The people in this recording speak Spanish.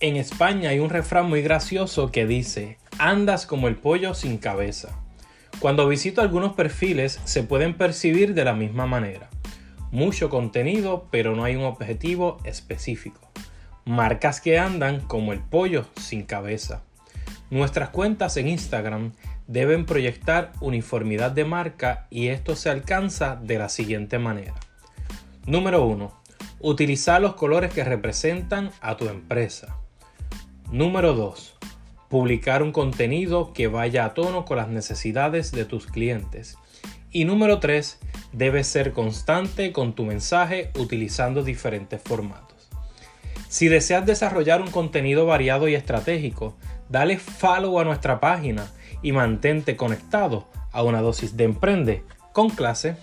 En España hay un refrán muy gracioso que dice, andas como el pollo sin cabeza. Cuando visito algunos perfiles se pueden percibir de la misma manera. Mucho contenido, pero no hay un objetivo específico. Marcas que andan como el pollo sin cabeza. Nuestras cuentas en Instagram deben proyectar uniformidad de marca y esto se alcanza de la siguiente manera. Número 1. Utilizar los colores que representan a tu empresa. Número 2. Publicar un contenido que vaya a tono con las necesidades de tus clientes. Y número 3. Debes ser constante con tu mensaje utilizando diferentes formatos. Si deseas desarrollar un contenido variado y estratégico, dale follow a nuestra página y mantente conectado a una dosis de emprende con clase.